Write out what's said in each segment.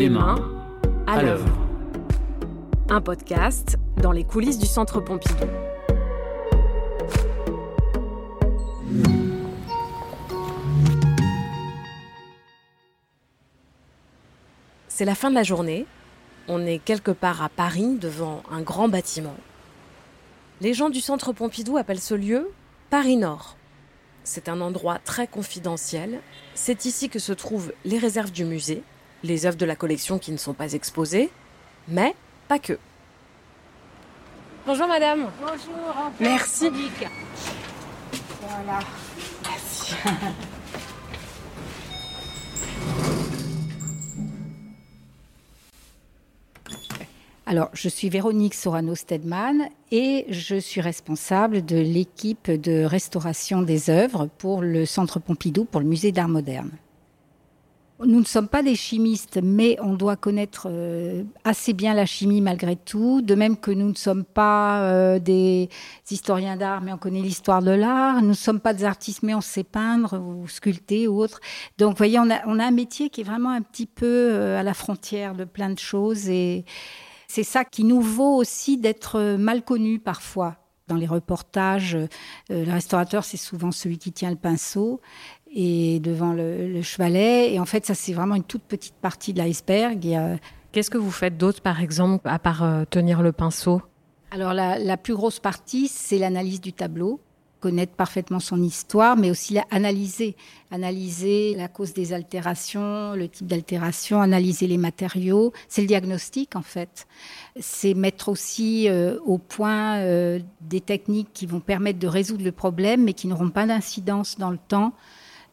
Les mains à l'œuvre. Un podcast dans les coulisses du Centre Pompidou. C'est la fin de la journée. On est quelque part à Paris devant un grand bâtiment. Les gens du Centre Pompidou appellent ce lieu Paris Nord. C'est un endroit très confidentiel. C'est ici que se trouvent les réserves du musée, les œuvres de la collection qui ne sont pas exposées, mais pas que. Bonjour madame. Bonjour. Merci. Voilà. Merci. Alors, je suis Véronique Sorano-Stedman et je suis responsable de l'équipe de restauration des œuvres pour le Centre Pompidou, pour le Musée d'Art moderne. Nous ne sommes pas des chimistes, mais on doit connaître euh, assez bien la chimie malgré tout, de même que nous ne sommes pas euh, des historiens d'art, mais on connaît l'histoire de l'art. Nous ne sommes pas des artistes, mais on sait peindre ou sculpter ou autre. Donc, vous voyez, on a, un métier qui est vraiment un petit peu euh, à la frontière de plein de choses et c'est ça qui nous vaut aussi d'être mal connus parfois. Dans les reportages, le restaurateur, c'est souvent celui qui tient le pinceau et devant le, le chevalet. Et en fait, ça, c'est vraiment une toute petite partie de l'iceberg. Qu'est-ce que vous faites d'autre, par exemple, à part euh, tenir le pinceau? Alors, la, la, plus grosse partie, c'est l'analyse du tableau connaître parfaitement son histoire, mais aussi la, analyser, analyser la cause des altérations, le type d'altération, analyser les matériaux. C'est le diagnostic en fait. C'est mettre aussi euh, au point euh, des techniques qui vont permettre de résoudre le problème, mais qui n'auront pas d'incidence dans le temps,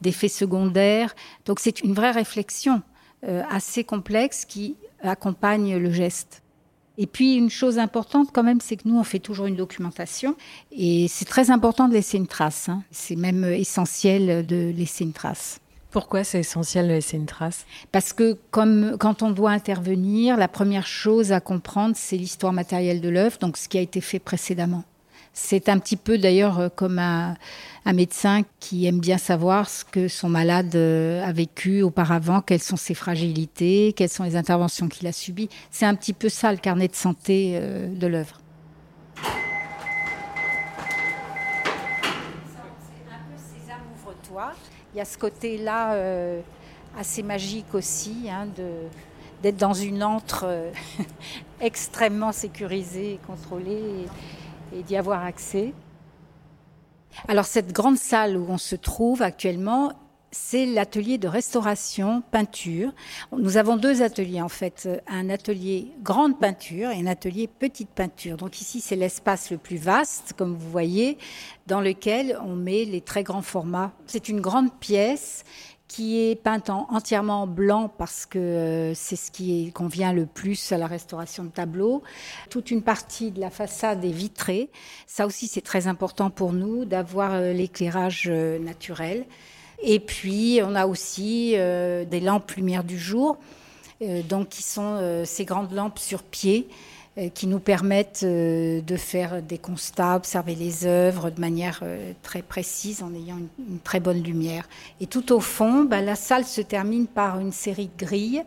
d'effets secondaires. Donc c'est une vraie réflexion euh, assez complexe qui accompagne le geste. Et puis une chose importante quand même, c'est que nous, on fait toujours une documentation et c'est très important de laisser une trace. Hein. C'est même essentiel de laisser une trace. Pourquoi c'est essentiel de laisser une trace? Parce que comme quand on doit intervenir, la première chose à comprendre, c'est l'histoire matérielle de l'œuvre, donc ce qui a été fait précédemment. C'est un petit peu d'ailleurs euh, comme un, médecin qui aime bien savoir ce que son malade euh, a vécu auparavant, quelles sont ses fragilités, quelles sont les interventions qu'il a subies. C'est un petit peu ça le carnet de santé euh, de l'œuvre. Il y a ce côté-là assez magique aussi, hein, d'être dans une antre extrêmement sécurisée et contrôlée. Et, d'y avoir accès. Alors cette grande salle où on se trouve actuellement, c'est l'atelier de restauration peinture. Nous avons deux ateliers en fait, un atelier grande peinture et un atelier petite peinture. Donc ici c'est l'espace le plus vaste, comme vous voyez, dans lequel on met les très grands formats. C'est une grande pièce qui est peinte en, entièrement en blanc parce que euh, c'est ce qui convient le plus à la restauration de tableaux. Toute une partie de la façade est vitrée. Ça aussi, c'est très important pour nous d'avoir euh, l'éclairage euh, naturel. Et puis, on a aussi des lampes lumière du jour, donc qui sont ces grandes lampes sur pied qui nous permettent de faire des constats, observer les œuvres de manière très précise en ayant une, une très bonne lumière. Et tout au fond, bah, la salle se termine par une série de grilles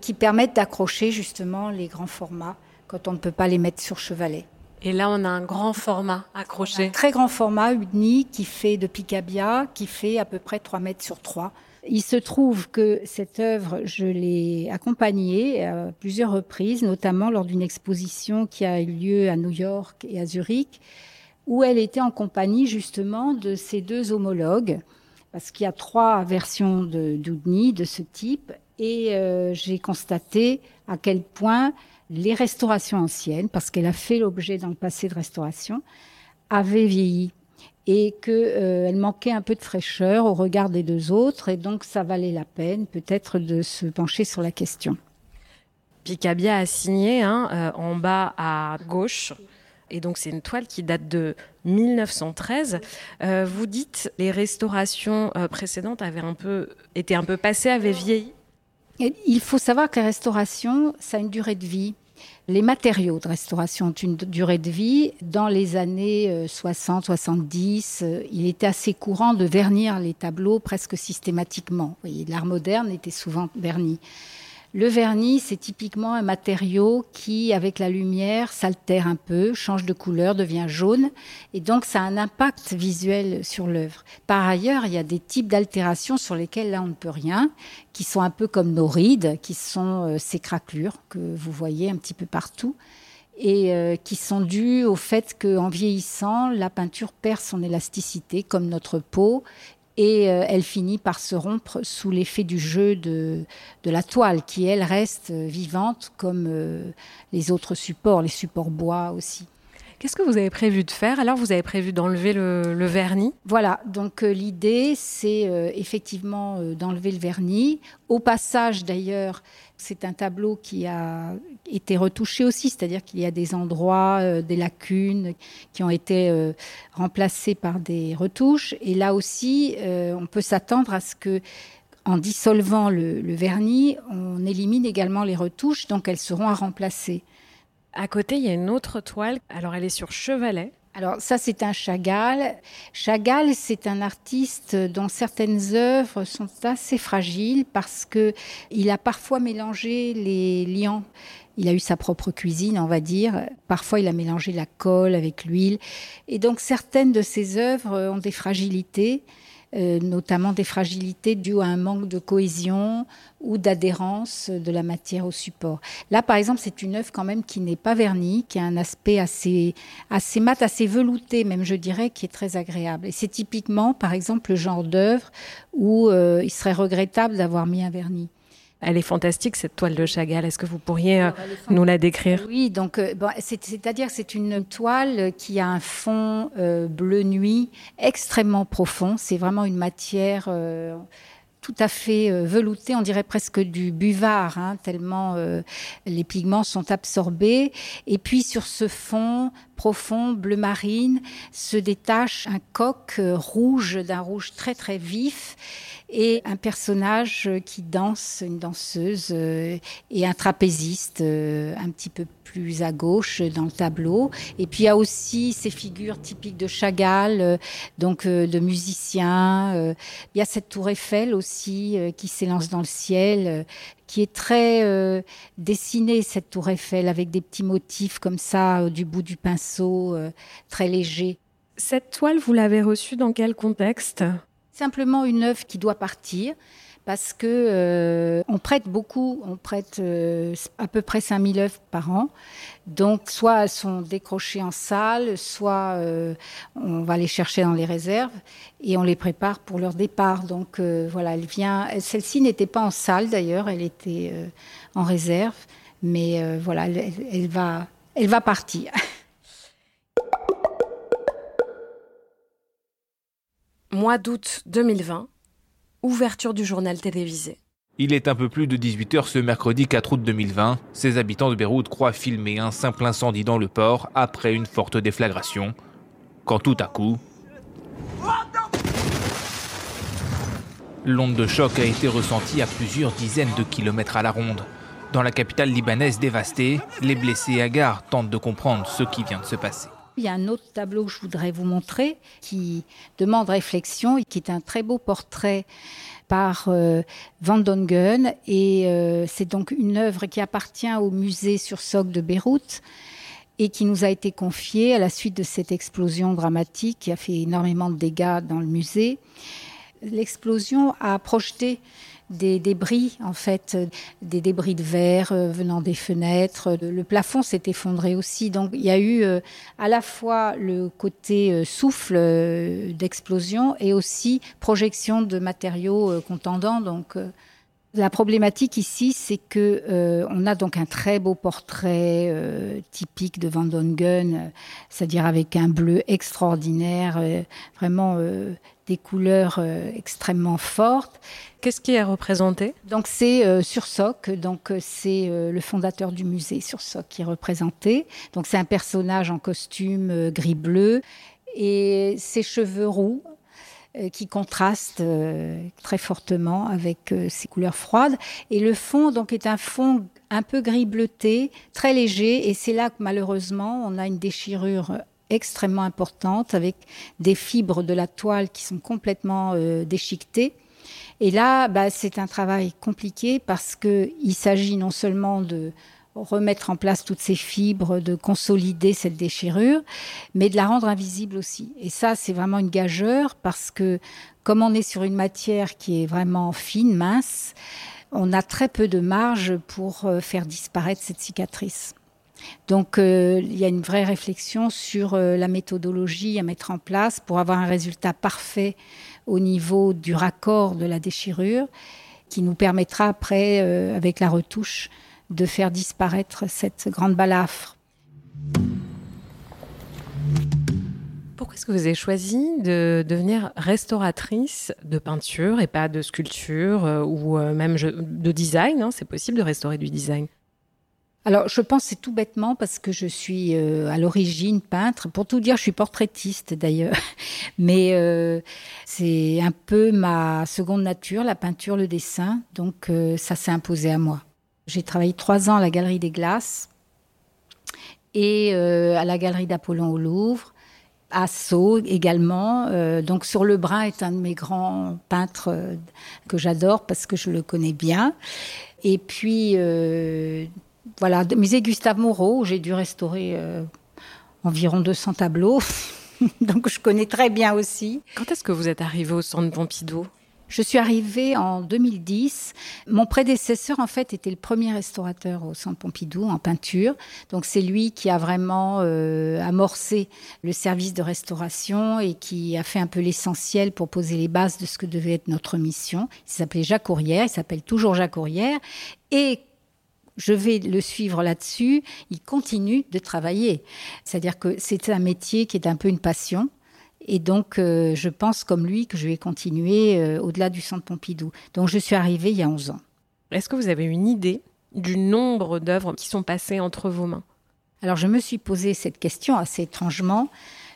qui permettent d'accrocher justement les grands formats quand on ne peut pas les mettre sur chevalet. Et là, on a un grand format accroché. Un très grand format uni qui fait de Picabia, qui fait à peu près 3 mètres sur 3. Il se trouve que cette œuvre, je l'ai accompagnée à plusieurs reprises, notamment lors d'une exposition qui a eu lieu à New York et à Zurich, où elle était en compagnie justement de ces deux homologues, parce qu'il y a trois versions de d'Oudni de ce type, et euh, j'ai constaté à quel point les restaurations anciennes, parce qu'elle a fait l'objet dans le passé de restauration, avaient vieilli et qu'elle euh, manquait un peu de fraîcheur au regard des deux autres, et donc ça valait la peine peut-être de se pencher sur la question. Picabia a signé hein, euh, en bas à gauche. Et donc c'est une toile qui date de 1913. Euh, vous dites les restaurations euh, précédentes avaient un peu été un peu passées, avaient vieilli? Et il faut savoir que la restauration, ça a une durée de vie. Les matériaux de restauration ont une durée de vie. Dans les années 60, 70, il était assez courant de vernir les tableaux presque systématiquement. L'art moderne était souvent verni. Le vernis, c'est typiquement un matériau qui, avec la lumière, s'altère un peu, change de couleur, devient jaune, et donc ça a un impact visuel sur l'œuvre. Par ailleurs, il y a des types d'altérations sur lesquelles là on ne peut rien, qui sont un peu comme nos rides, qui sont euh, ces craquelures que vous voyez un petit peu partout et euh, qui sont dues au fait qu'en vieillissant, la peinture perd son élasticité, comme notre peau, et euh, elle finit par se rompre sous l'effet du jeu de, de, la toile, qui elle reste vivante comme euh, les autres supports, les supports bois aussi. Qu'est-ce que vous avez prévu de faire? Alors, vous avez prévu d'enlever le, vernis? Voilà, donc euh, l'idée, c'est effectivement d'enlever le vernis. Au passage, d'ailleurs, c'est un tableau qui a été retouché aussi, c'est-à-dire qu'il y a des endroits, euh, des lacunes qui ont été euh, remplacés par des retouches. Et là aussi, euh, on peut s'attendre à ce que en dissolvant le, le, vernis, on élimine également les retouches, donc elles seront à remplacer. À côté, il y a une autre toile. Alors, elle est sur chevalet. Alors ça, c'est un Chagall. Chagall, c'est un artiste dont certaines œuvres sont assez fragiles parce que il a parfois mélangé les liants. Il a eu sa propre cuisine, on va dire. Parfois, il a mélangé la colle avec l'huile. Et donc, certaines de ses œuvres ont des fragilités. Euh, notamment des fragilités dues à un manque de cohésion ou d'adhérence de la matière au support. Là, par exemple, c'est une œuvre quand même qui n'est pas vernie, qui a un aspect assez, assez mat, assez velouté, même je dirais, qui est très agréable. Et c'est typiquement, par exemple, le genre d'œuvre où euh, il serait regrettable d'avoir mis un vernis. Elle est fantastique, cette toile de Chagall. Est-ce que vous pourriez euh, nous la décrire? Oui, donc, euh, c'est-à-dire que c'est une toile qui a un fond euh, bleu nuit extrêmement profond. C'est vraiment une matière tout à fait veloutée, on dirait presque du buvard, hein, tellement les pigments sont absorbés. Et puis sur ce fond profond, bleu marine, se détache un coq rouge, d'un rouge très très vif et un personnage qui danse, une danseuse euh, et un trapéziste euh, un petit peu plus à gauche dans le tableau. Et puis il y a aussi ces figures typiques de Chagall, euh, donc de musiciens. Il y a cette tour Eiffel aussi qui s'élance dans le ciel, qui est très dessinée, cette tour Eiffel, avec des petits motifs comme ça du bout du pinceau, très léger. Cette toile, vous l'avez reçue dans quel contexte? Simplement une œuvre qui doit partir parce que euh, on prête beaucoup, on prête euh, à peu près 5000 œuvres par an. Donc soit elles sont décrochées en salle, soit euh, on va les chercher dans les réserves et on les prépare pour leur départ. Donc voilà, elle vient. Celle-ci n'était pas en salle d'ailleurs, elle était en réserve, mais voilà, elle, va, elle va partir. Mois d'août 2020, ouverture du journal télévisé. Il est un peu plus de 18h ce mercredi 4 août 2020. Ces habitants de Beyrouth croient filmer un simple incendie dans le port après une forte déflagration. Quand tout à coup... L'onde de choc a été ressentie à plusieurs dizaines de kilomètres à la ronde. Dans la capitale libanaise dévastée, les blessés hagards tentent de comprendre ce qui vient de se passer. Il y a un autre tableau que je voudrais vous montrer qui demande réflexion et qui est un très beau portrait par euh, Van Dongen et euh, c'est donc une œuvre qui appartient au musée sur Soc de Beyrouth et qui nous a été confiée à la suite de cette explosion dramatique qui a fait énormément de dégâts dans le musée. L'explosion a projeté des débris, en fait, des débris de verre euh, venant des fenêtres. Le plafond s'est effondré aussi. Donc il y a eu euh, à la fois le côté euh, souffle d'explosion et aussi projection de matériaux contendants. Donc la problématique ici, c'est que on a donc un très beau portrait typique de Van Dongen, c'est-à-dire avec un bleu extraordinaire, vraiment des couleurs extrêmement fortes. Qu'est-ce qui est représenté? Donc c'est euh, sur Soc, donc euh, c'est euh, le fondateur du musée sur Soc qui est représenté. Donc c'est un personnage en costume gris-bleu et ses cheveux roux qui contrastent très fortement avec ses couleurs froides. Et le fond donc est un fond un peu gris bleuté, très léger. Et c'est là que malheureusement on a une déchirure extrêmement importante avec des fibres de la toile qui sont complètement déchiquetées. Et là, bah, c'est un travail compliqué parce qu'il s'agit non seulement de remettre en place toutes ces fibres, de consolider cette déchirure, mais de la rendre invisible aussi. Et ça, c'est vraiment une gageure parce que comme on est sur une matière qui est vraiment fine, mince, on a très peu de marge pour euh, faire disparaître cette cicatrice. Donc euh, il y a une vraie réflexion sur euh, la méthodologie à mettre en place pour avoir un résultat parfait au niveau du raccord de la déchirure qui nous permettra après, avec la retouche, de faire disparaître cette grande balafre. Pourquoi est-ce que vous avez choisi de devenir restauratrice de peinture et pas de sculpture euh, ou euh, même de design hein? C'est possible de restaurer du design? Alors, je pense c'est tout bêtement parce que je suis euh, à l'origine peintre. Pour tout dire, je suis portraitiste d'ailleurs. Mais c'est un peu ma seconde nature, la peinture, le dessin. Donc, ça s'est imposé à moi. J'ai travaillé trois ans à la Galerie des Glaces et euh, à la Galerie d'Apollon au Louvre, à Sceaux également. Euh, donc sur le Brun est un de mes grands peintres euh, que j'adore parce que je le connais bien. Et puis voilà, musée Gustave Moreau, où j'ai dû restaurer environ 200 tableaux. donc je connais très bien aussi. Quand est-ce que vous êtes arrivé au Centre Pompidou? Je suis arrivée en 2010. Mon prédécesseur, en fait, était le premier restaurateur au Centre Pompidou en peinture. Donc, c'est lui qui a vraiment euh, amorcé le service de restauration et qui a fait un peu l'essentiel pour poser les bases de ce que devait être notre mission. Il s'appelait Jacques Courrière, il s'appelle toujours Jacques Courrière. Et je vais le suivre là-dessus, il continue de travailler. C'est-à-dire que c'est un métier qui est un peu une passion. Et donc, euh, je pense comme lui que je vais continuer euh, au-delà du centre Pompidou. Donc, je suis arrivée il y a 11 ans. Est-ce que vous avez une idée du nombre d'œuvres qui sont passées entre vos mains? Alors, je me suis posé cette question assez étrangement.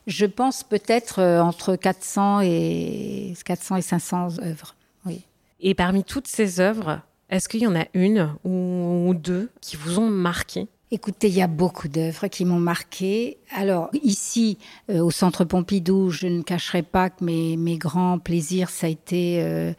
Je pense peut-être euh, entre 400 et, 400 et 500 œuvres. Oui. Et parmi toutes ces œuvres, est-ce qu'il y en a une ou deux qui vous ont marqué? Écoutez, il y a beaucoup d'œuvres qui m'ont marqué. Alors ici, euh, au Centre Pompidou, je ne cacherai pas que mes, grands plaisirs, ça a été euh,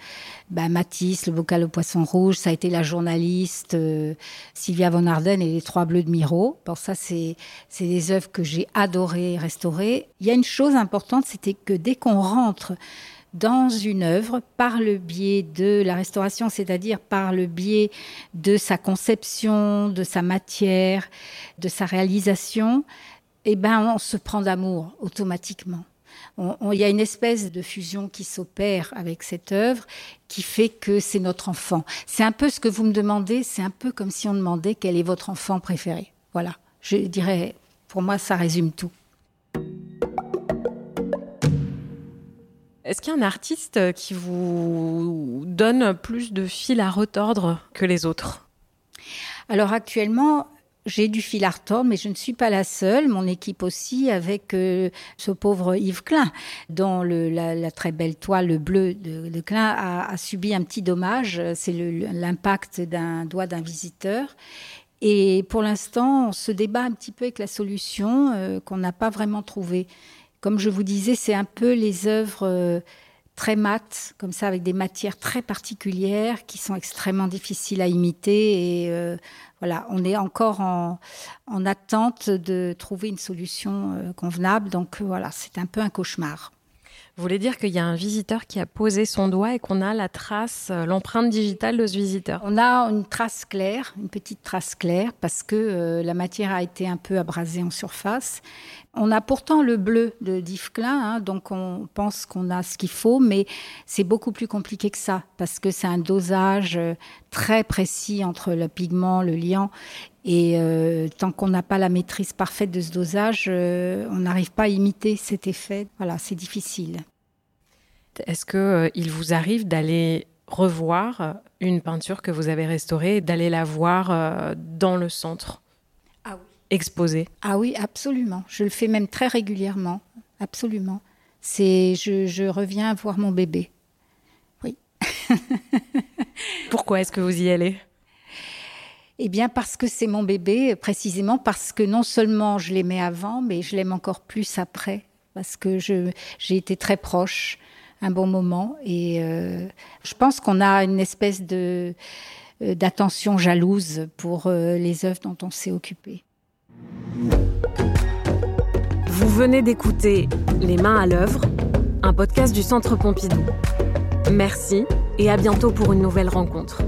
bah, Matisse, le bocal au poisson rouge, ça a été la journaliste euh, Sylvia von Arden et les Trois Bleus de Miro. Pour ça, c'est des œuvres que j'ai adoré restaurer. Il y a une chose importante, c'était que dès qu'on rentre dans une œuvre par le biais de la restauration, c'est-à-dire par le biais de sa conception, de sa matière, de sa réalisation, eh ben, on se prend d'amour automatiquement. Il y a une espèce de fusion qui s'opère avec cette œuvre qui fait que c'est notre enfant. C'est un peu ce que vous me demandez, c'est un peu comme si on demandait quel est votre enfant préféré. Voilà, je dirais, pour moi, ça résume tout. Est-ce qu'il y a un artiste qui vous donne plus de fil à retordre que les autres? Alors actuellement, j'ai du fil à retordre, mais je ne suis pas la seule. Mon équipe aussi, avec euh, ce pauvre Yves Klein, dont la, très belle toile bleue de, de Klein a, subi un petit dommage. C'est l'impact d'un doigt d'un visiteur. Et pour l'instant, on se débat un petit peu avec la solution euh, qu'on n'a pas vraiment trouvée. Comme je vous disais, c'est un peu les œuvres euh, très mates, comme ça, avec des matières très particulières qui sont extrêmement difficiles à imiter. Et euh, voilà, on est encore en, attente de trouver une solution euh, convenable. Donc voilà, c'est un peu un cauchemar. Vous voulez dire qu'il y a un visiteur qui a posé son doigt et qu'on a la trace, l'empreinte digitale de ce visiteur? On a une trace claire, une petite trace claire, parce que la matière a été un peu abrasée en surface. On a pourtant le bleu de Klein, hein, donc on pense qu'on a ce qu'il faut, mais c'est beaucoup plus compliqué que ça, parce que c'est un dosage euh, très précis entre le pigment, le liant, et euh, tant qu'on n'a pas la maîtrise parfaite de ce dosage, euh, on n'arrive pas à imiter cet effet. Voilà, c'est difficile. Est-ce qu'il vous arrive d'aller revoir une peinture que vous avez restaurée, d'aller la voir dans le centre exposé? Ah oui, absolument. Je le fais même très régulièrement. Absolument. C'est, je, reviens voir mon bébé. Oui. Pourquoi est-ce que vous y allez? Eh bien, parce que c'est mon bébé, précisément parce que non seulement je l'aimais avant, mais je l'aime encore plus après, parce que j'ai été très proche un bon moment. Et je pense qu'on a une espèce de d'attention jalouse pour les œuvres dont on s'est occupé. Vous venez d'écouter Les mains à l'œuvre, un podcast du Centre Pompidou. Merci et à bientôt pour une nouvelle rencontre.